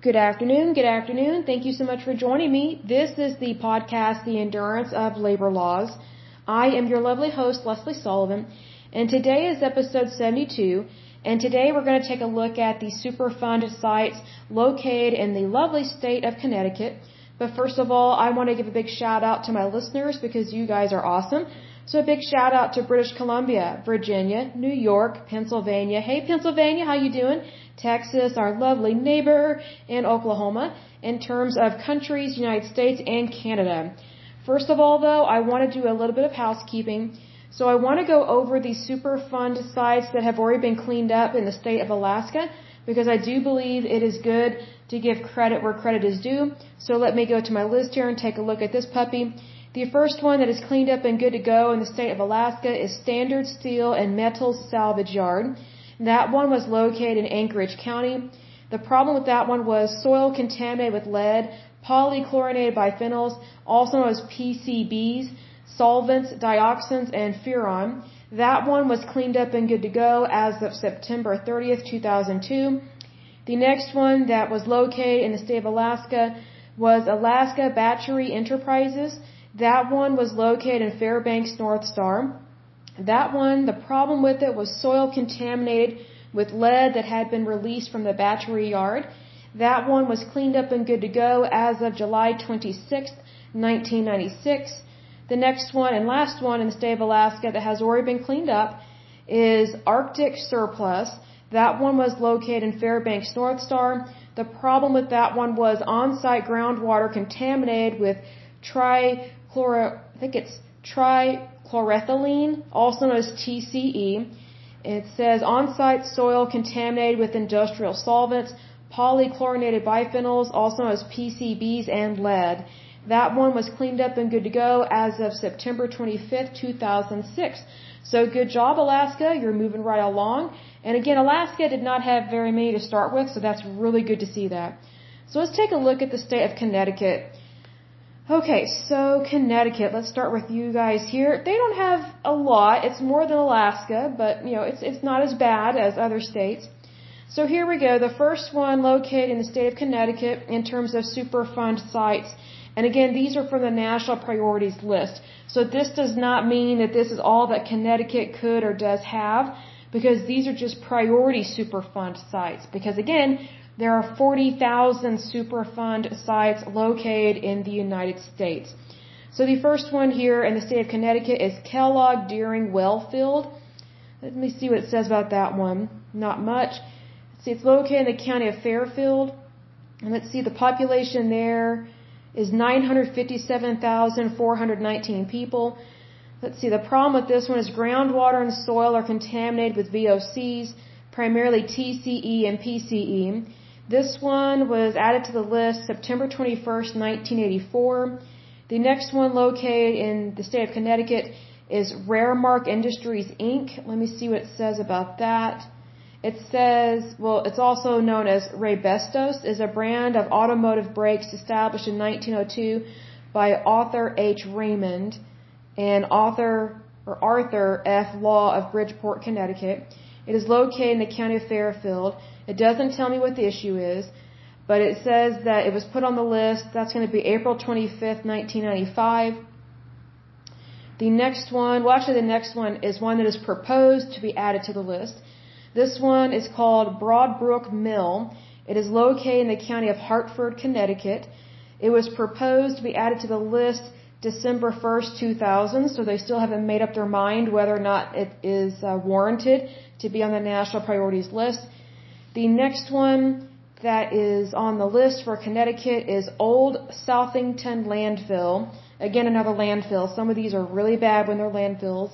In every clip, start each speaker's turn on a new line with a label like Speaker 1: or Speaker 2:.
Speaker 1: Good afternoon. Good afternoon. Thank you so much for joining me. This is the podcast, The Endurance of Labor Laws. I am your lovely host, Lesley Sullivan, and today is episode 72. And today we're going to take a look at the Superfund sites located in the lovely state of Connecticut. But first of all, I want to give a big shout out to my listeners because you guys are awesome. So a big shout out to British Columbia, Virginia, New York, Pennsylvania. Hey Pennsylvania, how you doing? Texas, our lovely neighbor, and Oklahoma in terms of countries, United States, and Canada. First of all, though, I want to do a little bit of housekeeping. So I want to go over the Superfund sites that have already been cleaned up in the state of Alaska because I do believe it is good to give credit where credit is due. So let me go to my list here and take a look at this puppy. The first one that is cleaned up and good to go in the state of Alaska is Standard Steel and Metals Salvage Yard. That one was located in Anchorage County. The problem with that one was soil contaminated with lead, polychlorinated biphenyls, also known as PCBs, solvents, dioxins, and furan. That one was cleaned up and good to go as of September 30th, 2002. The next one that was located in the state of Alaska was Alaska Battery Enterprises. That one was located in Fairbanks North Star. That one, the problem with it was soil contaminated with lead that had been released from the battery yard. That one was cleaned up and good to go as of July 26, 1996. The next one and last one in the state of Alaska that has already been cleaned up is Arctic Surplus. That one was located in Fairbanks North Star. The problem with that one was on-site groundwater contaminated with trichloro, I think it's trichloroethylene, also known as TCE. It says on-site soil contaminated with industrial solvents, polychlorinated biphenyls, also known as PCBs, and lead. That one was cleaned up and good to go as of September 25th, 2006. So good job, Alaska. You're moving right along. And again, Alaska did not have very many to start with, so that's really good to see that. So let's take a look at the state of Connecticut. Okay, so Connecticut, let's start with you guys here. They don't have a lot. It's more than Alaska, but you know, it's it's not as bad as other states. So here we go. The first one located in the state of Connecticut in terms of Superfund sites. And again, these are from the national priorities list. So this does not mean that this is all that Connecticut could or does have because these are just priority Superfund sites. Because again, there are 40,000 Superfund sites located in the United States. So the first one here in the state of Connecticut is Kellogg Deering Wellfield. Let me see what it says about that one. Not much. See, it's located in the county of Fairfield. And let's see, the population there is 957,419 people. Let's see, the problem with this one is groundwater and soil are contaminated with VOCs, primarily TCE and PCE. This one was added to the list September 21st, 1984. The next one located in the state of Connecticut is Raymark Industries Inc. Let me see what it says about that. It says, well, it's also known as Raybestos, is a brand of automotive brakes established in 1902 by Arthur H. Raymond and author or Arthur F. Law of Bridgeport, Connecticut. It is located in the county of Fairfield. It doesn't tell me what the issue is, but it says that it was put on the list. That's going to be April 25th, 1995. The next one, well, actually, the next one is one that is proposed to be added to the list. This one is called Broadbrook Mill. It is located in the county of Hartford, Connecticut. It was proposed to be added to the list December 1st, 2000, so they still haven't made up their mind whether or not it is uh, warranted to be on the national priorities list. The next one that is on the list for Connecticut is Old Southington Landfill. Again, another landfill. Some of these are really bad when they're landfills.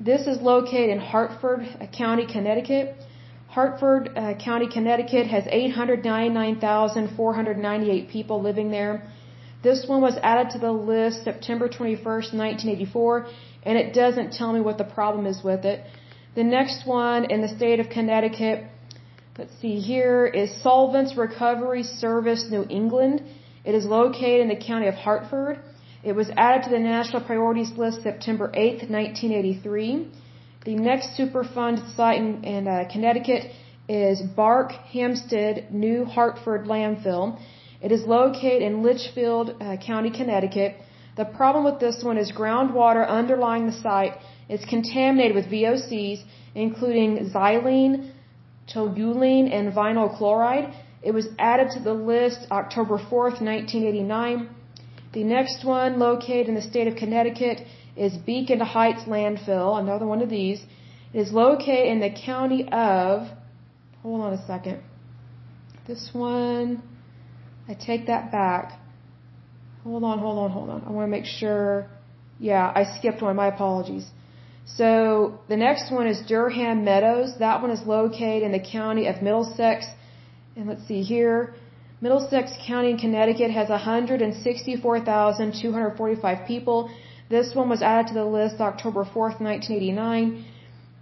Speaker 1: This is located in Hartford County, Connecticut. Hartford uh, County, Connecticut has 899,498 people living there. This one was added to the list September 21st, 1984, and it doesn't tell me what the problem is with it. The next one in the state of Connecticut Let's see here is Solvents Recovery Service New England. It is located in the county of Hartford. It was added to the national priorities list September 8th, 1983. The next Superfund site in, in uh, Connecticut is Bark Hampstead New Hartford landfill. It is located in Litchfield uh, County, Connecticut. The problem with this one is groundwater underlying the site is contaminated with VOCs, including xylene, toluene, and vinyl chloride. It was added to the list October 4th, 1989. The next one, located in the state of Connecticut, is Beacon Heights Landfill, another one of these. It is located in the county of, hold on a second. This one, I take that back. Hold on, hold on, hold on. I want to make sure. Yeah, I skipped one. My apologies. So the next one is Durham Meadows. That one is located in the county of Middlesex. And let's see here. Middlesex County in Connecticut has 164,245 people. This one was added to the list October 4th, 1989.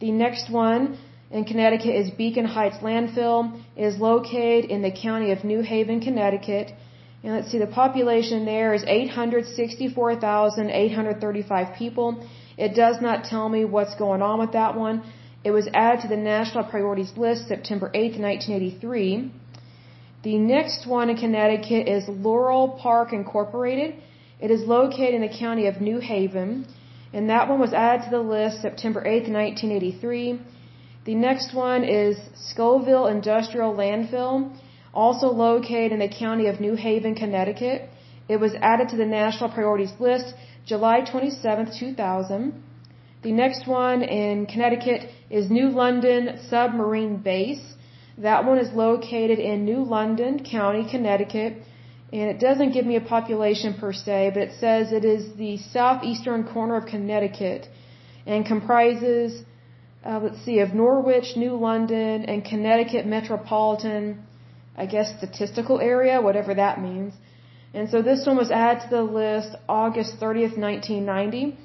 Speaker 1: The next one in Connecticut is Beacon Heights Landfill. It is located in the county of New Haven, Connecticut. And let's see, the population there is 864,835 people. It does not tell me what's going on with that one. It was added to the National Priorities List September 8, 1983. The next one in Connecticut is Laurel Park Incorporated. It is located in the county of New Haven. And that one was added to the list September 8, 1983. The next one is Scovill Industrial Landfill, also located in the county of New Haven, Connecticut. It was added to the National Priorities List July 27, 2000. The next one in Connecticut is New London Submarine Base. That one is located in New London County, Connecticut. And it doesn't give me a population per se, but it says it is the southeastern corner of Connecticut and comprises uh, let's see, of Norwich, New London, and Connecticut metropolitan, I guess, statistical area, whatever that means. And so this one was added to the list August 30th, 1990.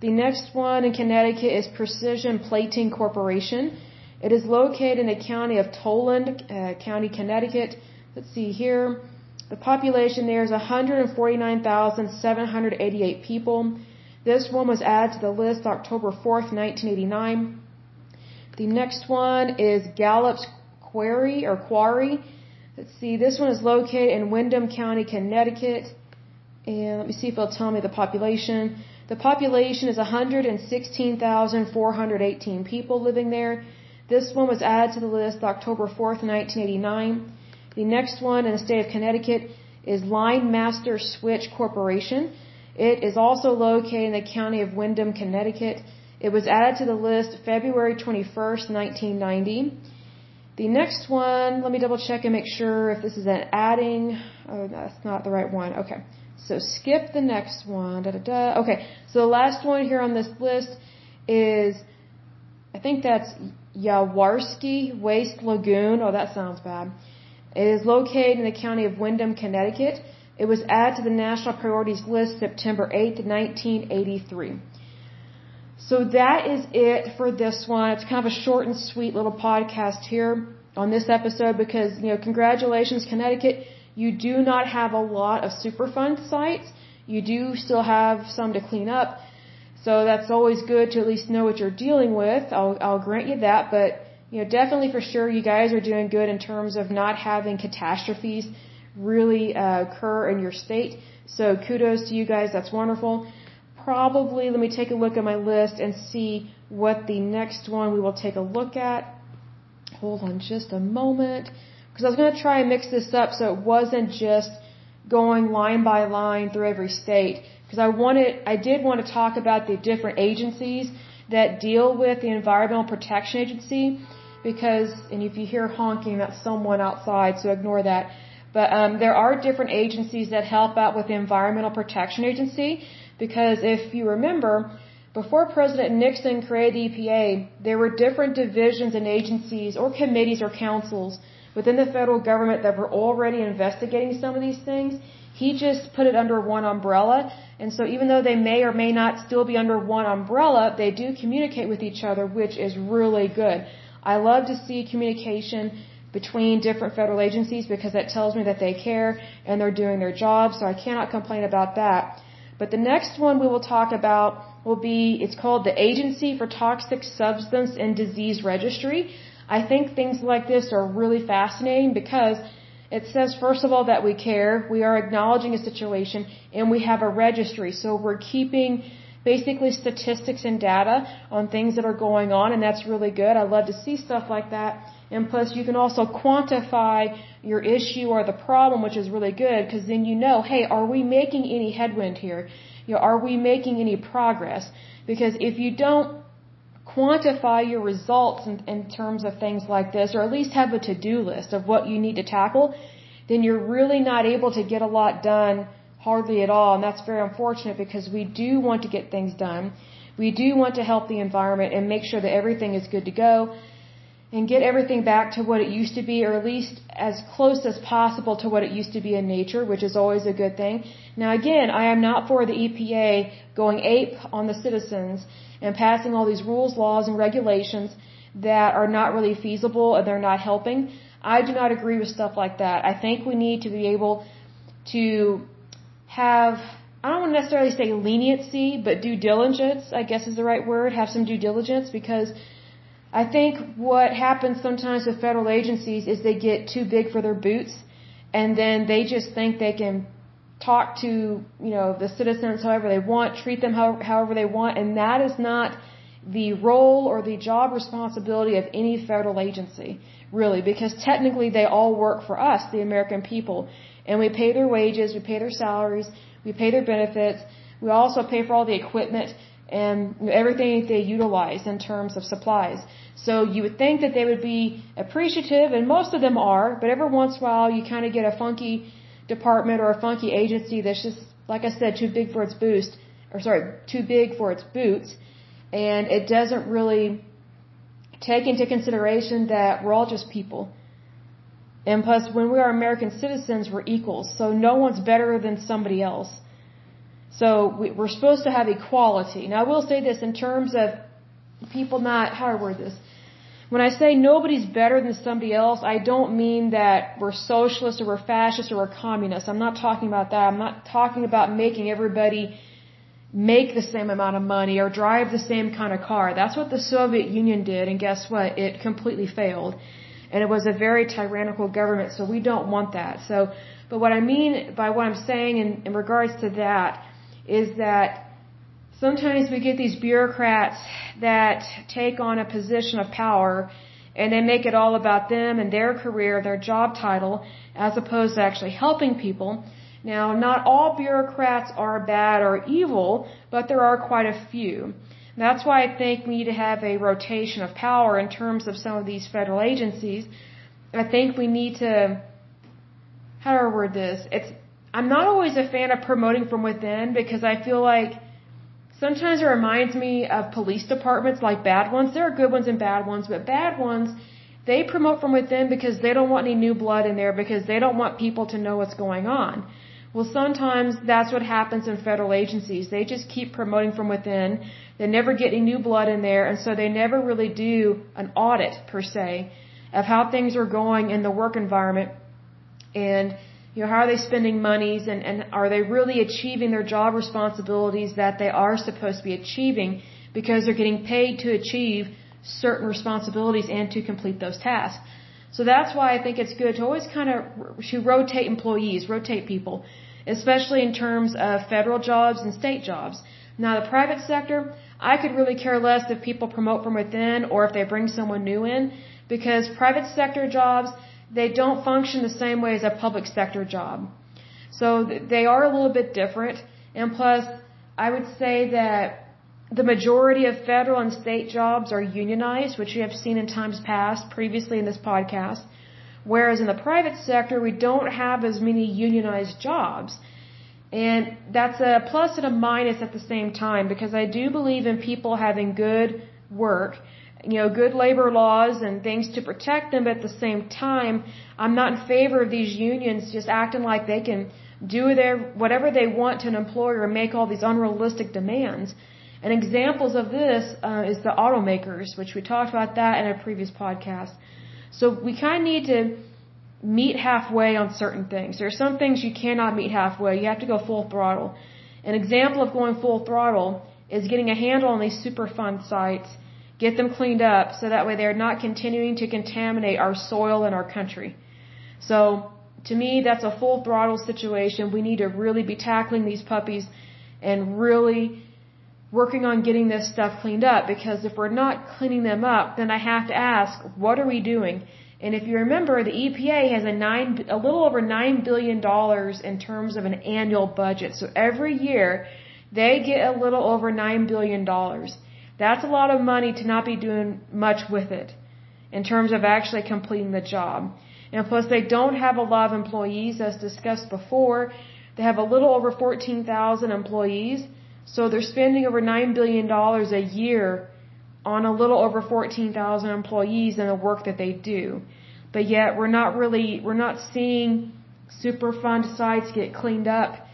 Speaker 1: The next one in Connecticut is Precision Plating Corporation. It is located in the county of Tolland, uh, County, Connecticut. Let's see here. The population there is 149,788 people. This one was added to the list October 4th, 1989. The next one is Gallup's Quarry or Quarry. Let's see, this one is located in Windham County, Connecticut. And let me see if it'll tell me the population. The population is 116,418 people living there. This one was added to the list October 4th, 1989. The next one in the state of Connecticut is Linemaster Switch Corporation. It is also located in the county of Windham, Connecticut. It was added to the list February 21st, 1990. The next one, let me double check and make sure if this is an adding. Oh, that's not the right one. Okay. So skip the next one. Da, da, da. Okay. So the last one here on this list is, I think that's Yaworski Waste Lagoon. Oh, that sounds bad. It is located in the county of Windham, Connecticut. It was added to the National Priorities List September 8, 1983. So that is it for this one. It's kind of a short and sweet little podcast here on this episode because, you know, congratulations, Connecticut. You do not have a lot of Superfund sites. You do still have some to clean up. So that's always good to at least know what you're dealing with. I'll, I'll grant you that. But, you know, definitely for sure you guys are doing good in terms of not having catastrophes really uh, occur in your state. So kudos to you guys. That's wonderful probably, let me take a look at my list and see what the next one we will take a look at. Hold on just a moment. Because I was going to try and mix this up so it wasn't just going line by line through every state. Because I wanted, I did want to talk about the different agencies that deal with the Environmental Protection Agency. Because, and if you hear honking, that's someone outside, so ignore that. But um, there are different agencies that help out with the Environmental Protection Agency. Because if you remember, before President Nixon created the EPA, there were different divisions and agencies or committees or councils within the federal government that were already investigating some of these things. He just put it under one umbrella. And so even though they may or may not still be under one umbrella, they do communicate with each other, which is really good. I love to see communication between different federal agencies because that tells me that they care and they're doing their job. So I cannot complain about that. But the next one we will talk about will be, it's called the Agency for Toxic Substance and Disease Registry. I think things like this are really fascinating because it says, first of all, that we care, we are acknowledging a situation, and we have a registry. So we're keeping basically statistics and data on things that are going on, and that's really good. I love to see stuff like that. And plus, you can also quantify your issue or the problem, which is really good, because then you know, hey, are we making any headwind here? You know, are we making any progress? Because if you don't quantify your results in, in terms of things like this, or at least have a to-do list of what you need to tackle, then you're really not able to get a lot done hardly at all. And that's very unfortunate because we do want to get things done. We do want to help the environment and make sure that everything is good to go and get everything back to what it used to be, or at least as close as possible to what it used to be in nature, which is always a good thing. Now again, I am not for the EPA going ape on the citizens and passing all these rules, laws, and regulations that are not really feasible and they're not helping. I do not agree with stuff like that. I think we need to be able to have, I don't want to necessarily say leniency, but due diligence, I guess is the right word, have some due diligence because I think what happens sometimes with federal agencies is they get too big for their boots and then they just think they can talk to, you know, the citizens however they want, treat them however they want, and that is not the role or the job responsibility of any federal agency, really, because technically they all work for us, the American people, and we pay their wages, we pay their salaries, we pay their benefits, we also pay for all the equipment and everything they utilize in terms of supplies. So you would think that they would be appreciative, and most of them are, but every once in a while you kind of get a funky department or a funky agency that's just, like I said, too big for its boost, or sorry, too big for its boots, and it doesn't really take into consideration that we're all just people. And plus, when we are American citizens, we're equals, so no one's better than somebody else. So we, are supposed to have equality. Now, I will say this in terms of people not, how do I word this? When I say nobody's better than somebody else, I don't mean that we're socialists or we're fascists or we're communists. I'm not talking about that. I'm not talking about making everybody make the same amount of money or drive the same kind of car. That's what the Soviet Union did, and guess what? It completely failed. And it was a very tyrannical government, so we don't want that. So, but what I mean by what I'm saying in, in regards to that is that sometimes we get these bureaucrats that take on a position of power and they make it all about them and their career, their job title, as opposed to actually helping people. Now, not all bureaucrats are bad or evil, but there are quite a few. That's why I think we need to have a rotation of power in terms of some of these federal agencies. I think we need to, how do I word this? It's I'm not always a fan of promoting from within because I feel like sometimes it reminds me of police departments like bad ones. There are good ones and bad ones, but bad ones, they promote from within because they don't want any new blood in there because they don't want people to know what's going on. Well, sometimes that's what happens in federal agencies. They just keep promoting from within. They never get any new blood in there, and so they never really do an audit, per se, of how things are going in the work environment. And you know, how are they spending monies and, and are they really achieving their job responsibilities that they are supposed to be achieving because they're getting paid to achieve certain responsibilities and to complete those tasks. So that's why I think it's good to always kind of to rotate employees, rotate people, especially in terms of federal jobs and state jobs. Now the private sector, I could really care less if people promote from within or if they bring someone new in because private sector jobs, they don't function the same way as a public sector job. So they are a little bit different. And plus, I would say that the majority of federal and state jobs are unionized, which you have seen in times past, previously in this podcast. Whereas in the private sector, we don't have as many unionized jobs. And that's a plus and a minus at the same time because I do believe in people having good work you know, good labor laws and things to protect them, but at the same time, I'm not in favor of these unions just acting like they can do their whatever they want to an employer and make all these unrealistic demands. And examples of this uh, is the automakers, which we talked about that in a previous podcast. So we kind of need to meet halfway on certain things. There are some things you cannot meet halfway. You have to go full throttle. An example of going full throttle is getting a handle on these Superfund sites get them cleaned up so that way they're not continuing to contaminate our soil and our country. So, to me, that's a full throttle situation. We need to really be tackling these puppies and really working on getting this stuff cleaned up because if we're not cleaning them up, then I have to ask, what are we doing? And if you remember, the EPA has a nine, a little over nine billion dollars in terms of an annual budget. So every year, they get a little over nine billion dollars. That's a lot of money to not be doing much with it in terms of actually completing the job. And plus, they don't have a lot of employees, as discussed before. They have a little over 14,000 employees. So they're spending over $9 billion a year on a little over 14,000 employees and the work that they do. But yet we're not really, we're not seeing Superfund sites get cleaned up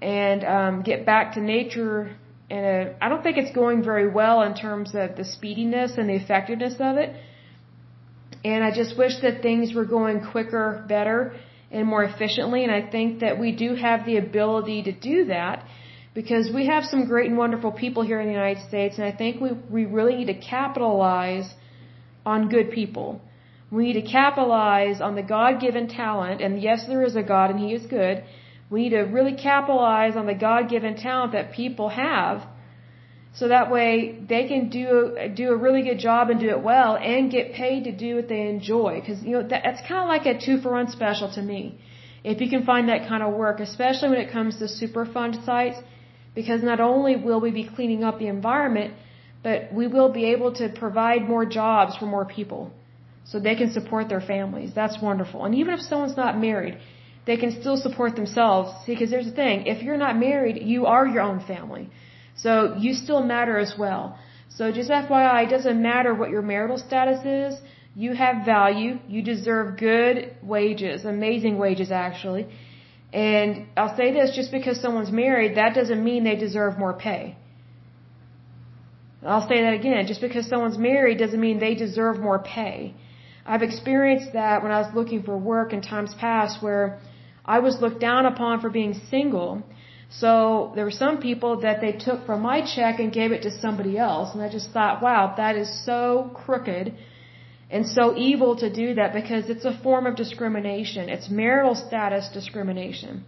Speaker 1: and um, get back to nature. And I don't think it's going very well in terms of the speediness and the effectiveness of it. And I just wish that things were going quicker, better, and more efficiently. And I think that we do have the ability to do that because we have some great and wonderful people here in the United States, and I think we, we really need to capitalize on good people. We need to capitalize on the God given talent, and yes, there is a God and He is good. We need to really capitalize on the God given talent that people have so that way they can do do a really good job and do it well and get paid to do what they enjoy because you know that, that's kind of like a two for one special to me if you can find that kind of work especially when it comes to superfund sites because not only will we be cleaning up the environment, but we will be able to provide more jobs for more people so they can support their families. That's wonderful. And even if someone's not married, they can still support themselves. Because there's the thing, if you're not married, you are your own family. So you still matter as well. So just FYI, it doesn't matter what your marital status is. You have value. You deserve good wages, amazing wages actually. And I'll say this just because someone's married, that doesn't mean they deserve more pay. I'll say that again. Just because someone's married doesn't mean they deserve more pay. I've experienced that when I was looking for work in times past where I was looked down upon for being single. So there were some people that they took from my check and gave it to somebody else. And I just thought, wow, that is so crooked and so evil to do that because it's a form of discrimination. It's marital status discrimination.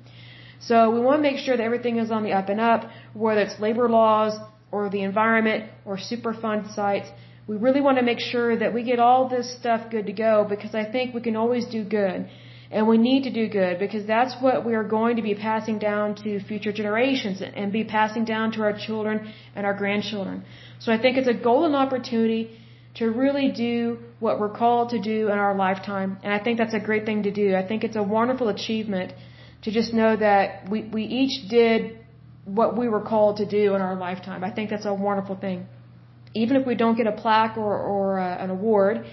Speaker 1: So we want to make sure that everything is on the up and up, whether it's labor laws or the environment or Superfund sites. We really want to make sure that we get all this stuff good to go because I think we can always do good. And we need to do good because that's what we are going to be passing down to future generations and be passing down to our children and our grandchildren. So I think it's a golden opportunity to really do what we're called to do in our lifetime. And I think that's a great thing to do. I think it's a wonderful achievement to just know that we, we each did what we were called to do in our lifetime. I think that's a wonderful thing. Even if we don't get a plaque or, or uh, an award,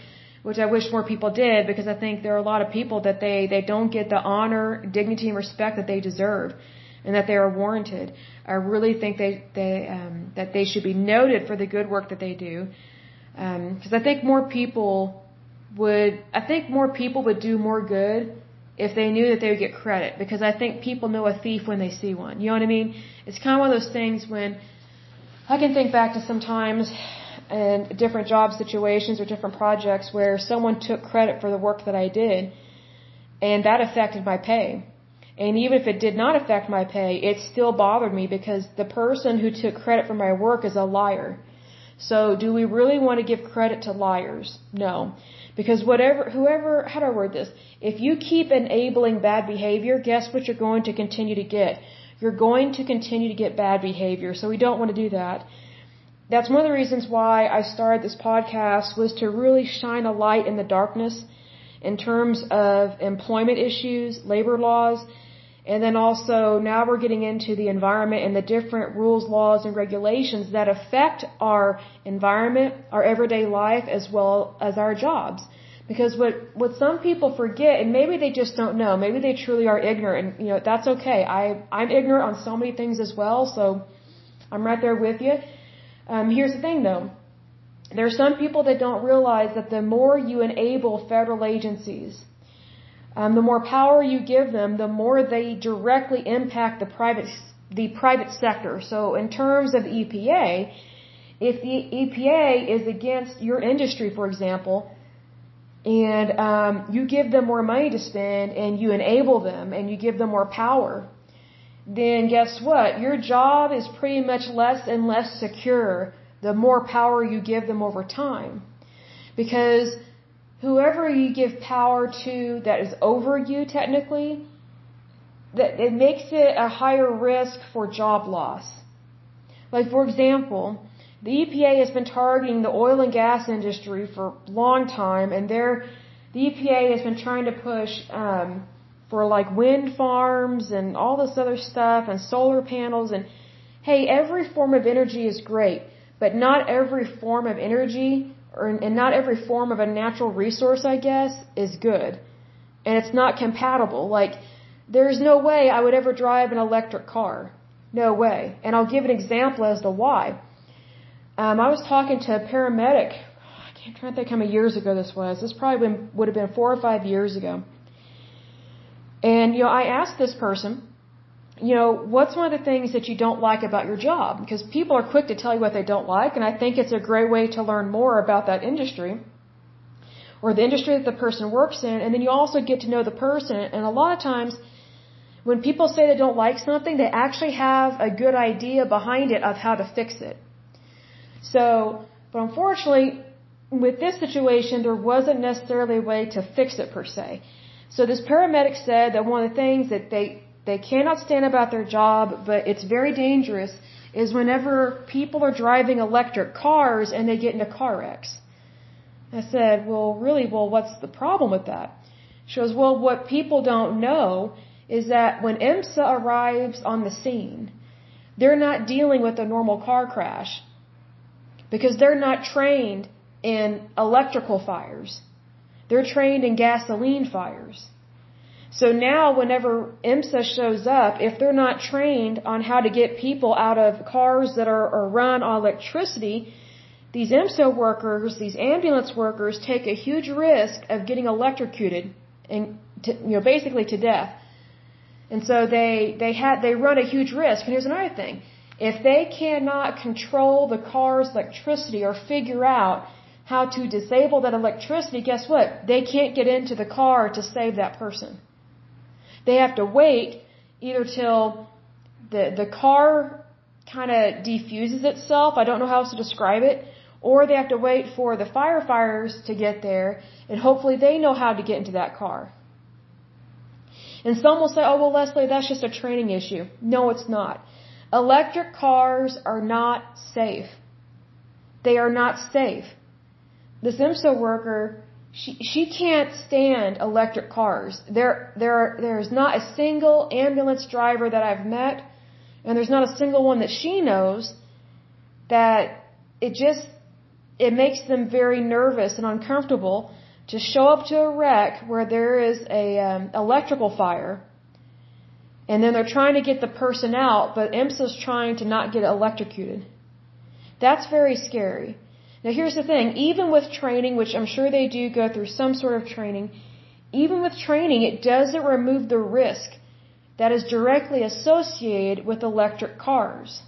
Speaker 1: which I wish more people did because I think there are a lot of people that they, they don't get the honor, dignity, and respect that they deserve and that they are warranted. I really think they, they, um, that they should be noted for the good work that they do because um, I think more people would, I think more people would do more good if they knew that they would get credit. Because I think people know a thief when they see one. You know what I mean? It's kind of one of those things when I can think back to some times in different job situations or different projects where someone took credit for the work that I did, and that affected my pay. And even if it did not affect my pay, it still bothered me because the person who took credit for my work is a liar. So do we really want to give credit to liars? No. Because whatever, whoever, how do I word this? If you keep enabling bad behavior, guess what you're going to continue to get? You're going to continue to get bad behavior. So we don't want to do that. That's one of the reasons why I started this podcast was to really shine a light in the darkness in terms of employment issues, labor laws, and then also now we're getting into the environment and the different rules, laws, and regulations that affect our environment, our everyday life, as well as our jobs. Because what, what some people forget, and maybe they just don't know, maybe they truly are ignorant, and you know, that's okay. I, I'm ignorant on so many things as well, so I'm right there with you. Um, here's the thing though. There are some people that don't realize that the more you enable federal agencies, um, the more power you give them, the more they directly impact the private the private sector. So in terms of EPA, if the EPA is against your industry, for example, and um, you give them more money to spend and you enable them and you give them more power, then guess what? Your job is pretty much less and less secure the more power you give them over time. Because whoever you give power to that is over you technically, that it makes it a higher risk for job loss. Like for example, the EPA has been targeting the oil and gas industry for a long time, and they're, the EPA has been trying to push um, for like wind farms and all this other stuff and solar panels and hey, every form of energy is great, but not every form of energy or and not every form of a natural resource, I guess, is good. And it's not compatible. Like there's no way I would ever drive an electric car. No way. And I'll give an example as to why. Um, I was talking to a paramedic. I can't try to think how many years ago this was. This probably been, would have been four or five years ago. And, you know, I asked this person, you know, what's one of the things that you don't like about your job? Because people are quick to tell you what they don't like, and I think it's a great way to learn more about that industry or the industry that the person works in, and then you also get to know the person. And a lot of times, when people say they don't like something, they actually have a good idea behind it of how to fix it. So, but unfortunately, with this situation, there wasn't necessarily a way to fix it per se. So this paramedic said that one of the things that they, they cannot stand about their job, but it's very dangerous, is whenever people are driving electric cars and they get into car wrecks. I said, well, really, well, what's the problem with that? She goes, well, what people don't know is that when EMSA arrives on the scene, they're not dealing with a normal car crash because they're not trained in electrical fires. They're trained in gasoline fires. So now whenever EMSA shows up, if they're not trained on how to get people out of cars that are, are run on electricity, these EMSA workers, these ambulance workers take a huge risk of getting electrocuted and to, you know basically to death. And so they they had they run a huge risk. And here's another thing. If they cannot control the car's electricity or figure out how to disable that electricity, guess what? They can't get into the car to save that person. They have to wait either till the, the car kind of defuses itself. I don't know how else to describe it. Or they have to wait for the firefighters to get there and hopefully they know how to get into that car. And some will say, oh, well, Lesley, that's just a training issue. No, it's not. Electric cars are not safe. They are not safe. This EMSA worker, she, she can't stand electric cars. There, there, there's not a single ambulance driver that I've met, and there's not a single one that she knows that it just, it makes them very nervous and uncomfortable to show up to a wreck where there is a um, electrical fire and then they're trying to get the person out, but EMSA's trying to not get electrocuted. That's very scary. Now here's the thing, even with training, which I'm sure they do go through some sort of training, even with training, it doesn't remove the risk that is directly associated with electric cars.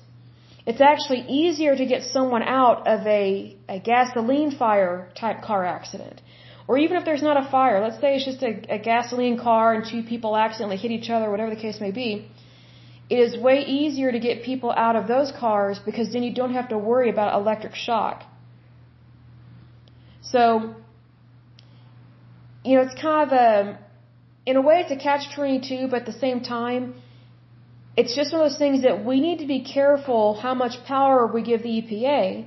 Speaker 1: It's actually easier to get someone out of a, a gasoline fire type car accident or even if there's not a fire, let's say it's just a, a gasoline car and two people accidentally hit each other, whatever the case may be, it is way easier to get people out of those cars because then you don't have to worry about electric shock. So, you know, it's kind of a, in a way, it's a catch 22, but at the same time, it's just one of those things that we need to be careful how much power we give the EPA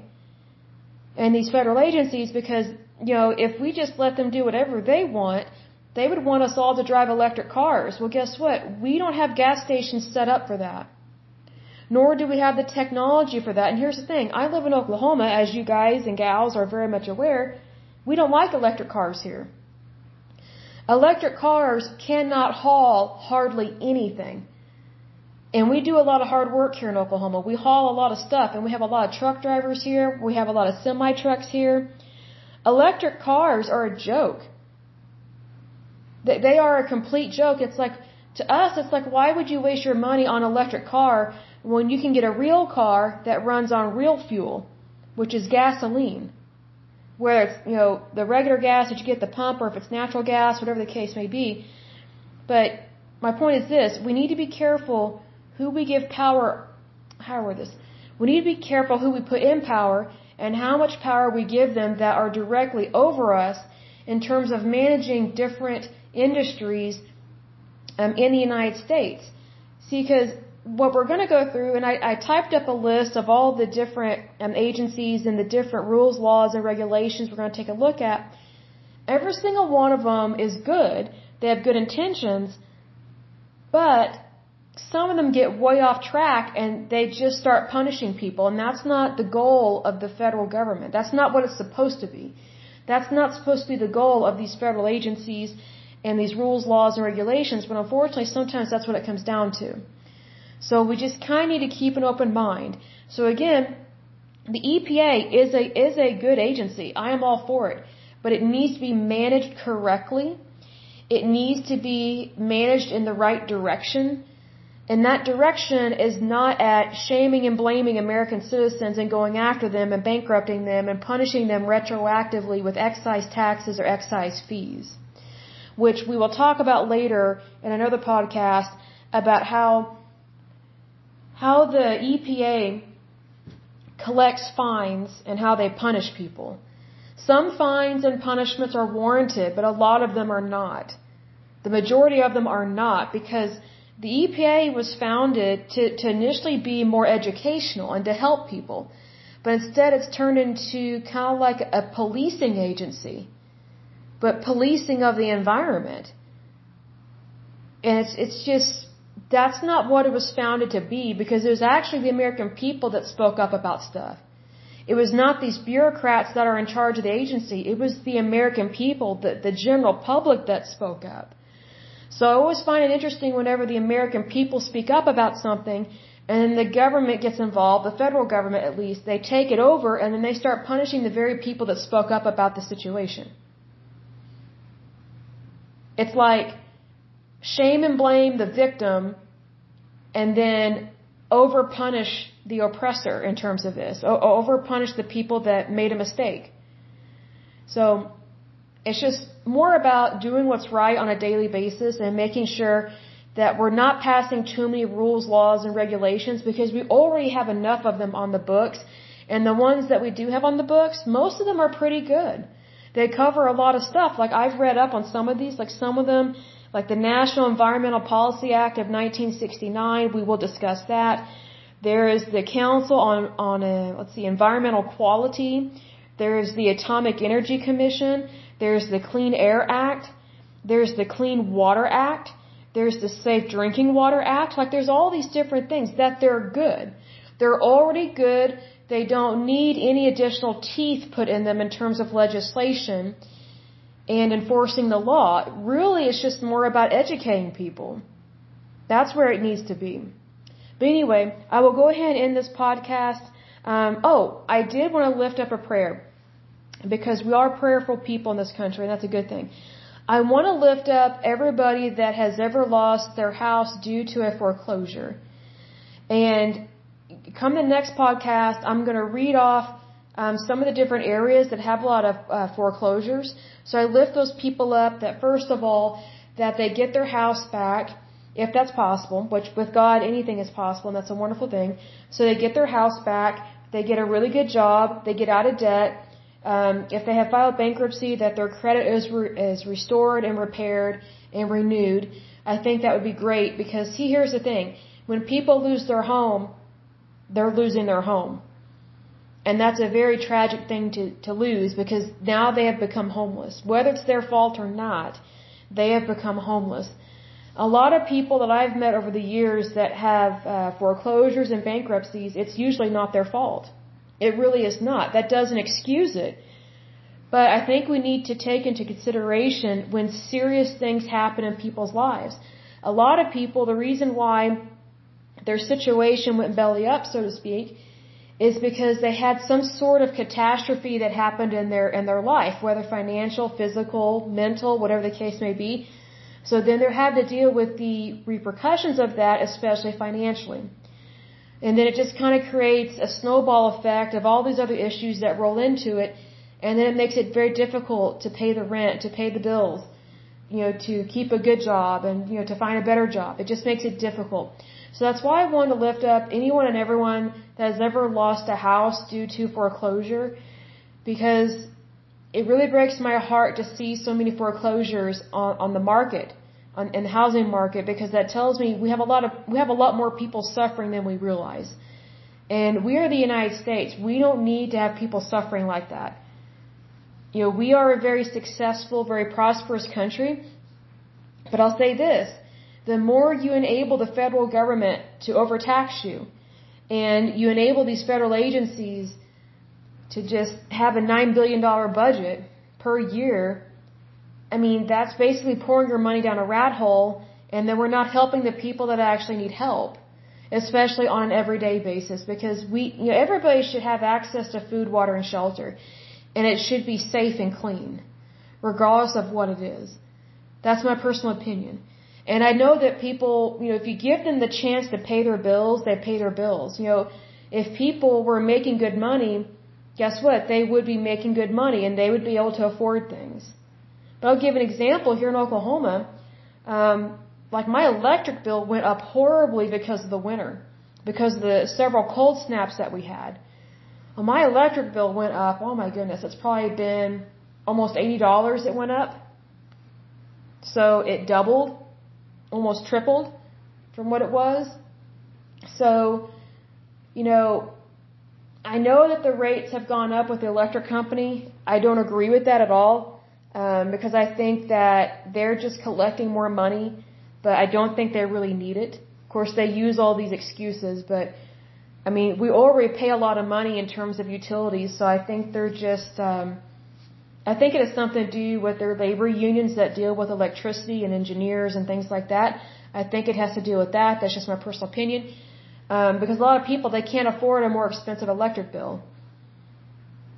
Speaker 1: and these federal agencies because you know, if we just let them do whatever they want, they would want us all to drive electric cars. Well, guess what? We don't have gas stations set up for that. Nor do we have the technology for that. And here's the thing. I live in Oklahoma, as you guys and gals are very much aware. We don't like electric cars here. Electric cars cannot haul hardly anything. And we do a lot of hard work here in Oklahoma. We haul a lot of stuff and we have a lot of truck drivers here. We have a lot of semi trucks here. Electric cars are a joke. They are a complete joke. It's like, to us, it's like, why would you waste your money on an electric car when you can get a real car that runs on real fuel? which is gasoline. Whether it's, you know, the regular gas that you get at the pump or if it's natural gas, whatever the case may be. But my point is this, we need to be careful who we give power, how are this? We need to be careful who we put in power and how much power we give them that are directly over us in terms of managing different industries um, in the United States. See, because what we're going to go through, and I, I typed up a list of all the different um, agencies and the different rules, laws, and regulations we're going to take a look at. Every single one of them is good. They have good intentions, but some of them get way off track and they just start punishing people, and that's not the goal of the federal government. That's not what it's supposed to be. That's not supposed to be the goal of these federal agencies and these rules, laws, and regulations, but unfortunately sometimes that's what it comes down to. So we just kind of need to keep an open mind. So again, the EPA is a, is a good agency. I am all for it. But it needs to be managed correctly. It needs to be managed in the right direction. And that direction is not at shaming and blaming American citizens and going after them and bankrupting them and punishing them retroactively with excise taxes or excise fees. Which we will talk about later in another podcast about how how the EPA collects fines and how they punish people. Some fines and punishments are warranted, but a lot of them are not. The majority of them are not because the EPA was founded to, to initially be more educational and to help people. But instead it's turned into kind of like a policing agency, but policing of the environment. And it's, it's just, that's not what it was founded to be because it was actually the American people that spoke up about stuff. It was not these bureaucrats that are in charge of the agency. It was the American people, the, the general public that spoke up. So I always find it interesting whenever the American people speak up about something and then the government gets involved, the federal government at least, they take it over and then they start punishing the very people that spoke up about the situation. It's like shame and blame the victim and then over punish the oppressor in terms of this, over punish the people that made a mistake. So it's just more about doing what's right on a daily basis and making sure that we're not passing too many rules, laws, and regulations because we already have enough of them on the books. And the ones that we do have on the books, most of them are pretty good. They cover a lot of stuff. Like I've read up on some of these, like some of them like the National Environmental Policy Act of 1969. We will discuss that. There is the Council on on a, uh, let's see environmental quality. There is the Atomic Energy Commission. There's the Clean Air Act. There's the Clean Water Act. There's the Safe Drinking Water Act. Like there's all these different things that they're good. They're already good. They don't need any additional teeth put in them in terms of legislation and enforcing the law. Really, it's just more about educating people. That's where it needs to be. But anyway, I will go ahead and end this podcast. Um, oh, I did want to lift up a prayer because we are prayerful people in this country, and that's a good thing. I want to lift up everybody that has ever lost their house due to a foreclosure. And come the next podcast, I'm going to read off um, some of the different areas that have a lot of uh, foreclosures. So I lift those people up that first of all, that they get their house back, if that's possible, which with God anything is possible and that's a wonderful thing. So they get their house back, they get a really good job, they get out of debt. Um, if they have filed bankruptcy, that their credit is, re- is restored and repaired and renewed. I think that would be great because see, here's the thing. When people lose their home, they're losing their home. And that's a very tragic thing to, to lose because now they have become homeless. Whether it's their fault or not, they have become homeless. A lot of people that I've met over the years that have uh, foreclosures and bankruptcies, it's usually not their fault. It really is not. That doesn't excuse it. But I think we need to take into consideration when serious things happen in people's lives. A lot of people, the reason why their situation went belly up, so to speak, is because they had some sort of catastrophe that happened in their in their life, whether financial, physical, mental, whatever the case may be. So then they had to deal with the repercussions of that, especially financially. And then it just kind of creates a snowball effect of all these other issues that roll into it. And then it makes it very difficult to pay the rent, to pay the bills, you know, to keep a good job and, you know, to find a better job. It just makes it difficult. So that's why I wanted to lift up anyone and everyone that has ever lost a house due to foreclosure because it really breaks my heart to see so many foreclosures on, on the market, on, in the housing market, because that tells me we have a lot of, we have a lot more people suffering than we realize. And we are the United States. We don't need to have people suffering like that. You know, we are a very successful, very prosperous country. But I'll say this, the more you enable the federal government to overtax you, and you enable these federal agencies to just have a $9 billion budget per year, I mean, that's basically pouring your money down a rat hole, and then we're not helping the people that actually need help, especially on an everyday basis, because we, you know, everybody should have access to food, water, and shelter, and it should be safe and clean, regardless of what it is. That's my personal opinion. And I know that people, you know, if you give them the chance to pay their bills, they pay their bills. You know, if people were making good money, guess what? They would be making good money and they would be able to afford things. But I'll give an example here in Oklahoma. Um, like my electric bill went up horribly because of the winter, because of the several cold snaps that we had. Well, my electric bill went up. Oh my goodness, it's probably been almost eighty dollars. It went up. So it doubled, almost tripled from what it was. So, you know, I know that the rates have gone up with the electric company. I don't agree with that at all um, because I think that they're just collecting more money, but I don't think they really need it. Of course, they use all these excuses, but I mean, we already pay a lot of money in terms of utilities, so I think they're just. Um, I think it has something to do with their labor unions that deal with electricity and engineers and things like that. I think it has to do with that. That's just my personal opinion. Um, because a lot of people, they can't afford a more expensive electric bill.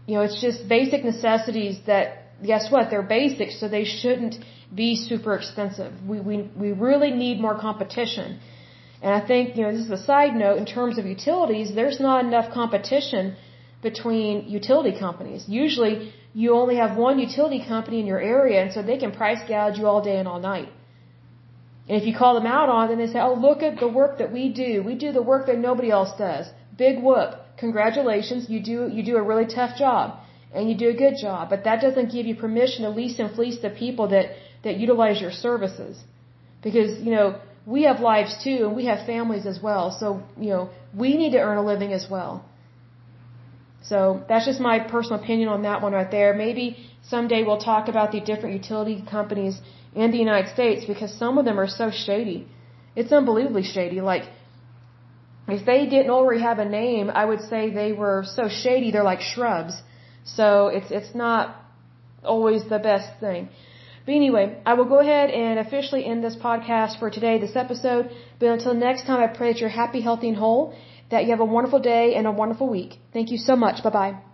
Speaker 1: You know, it's just basic necessities that, guess what, they're basic, so they shouldn't be super expensive. We, we, we really need more competition. And I think, you know, this is a side note, in terms of utilities, there's not enough competition between utility companies. Usually, you only have one utility company in your area, and so they can price gouge you all day and all night. And if you call them out on it, then they say, oh, look at the work that we do. We do the work that nobody else does. Big whoop. Congratulations. You do, you do a really tough job. And you do a good job. But that doesn't give you permission to lease and fleece the people that, that utilize your services. Because, you know, we have lives too, and we have families as well. So, you know, we need to earn a living as well. So that's just my personal opinion on that one right there. Maybe someday we'll talk about the different utility companies in the United States because some of them are so shady. It's unbelievably shady. Like, if they didn't already have a name, I would say they were so shady they're like shrubs. So it's it's not always the best thing. But anyway, I will go ahead and officially end this podcast for today, this episode. But until next time, I pray that you're happy, healthy, and whole, that you have a wonderful day and a wonderful week. Thank you so much. Bye bye.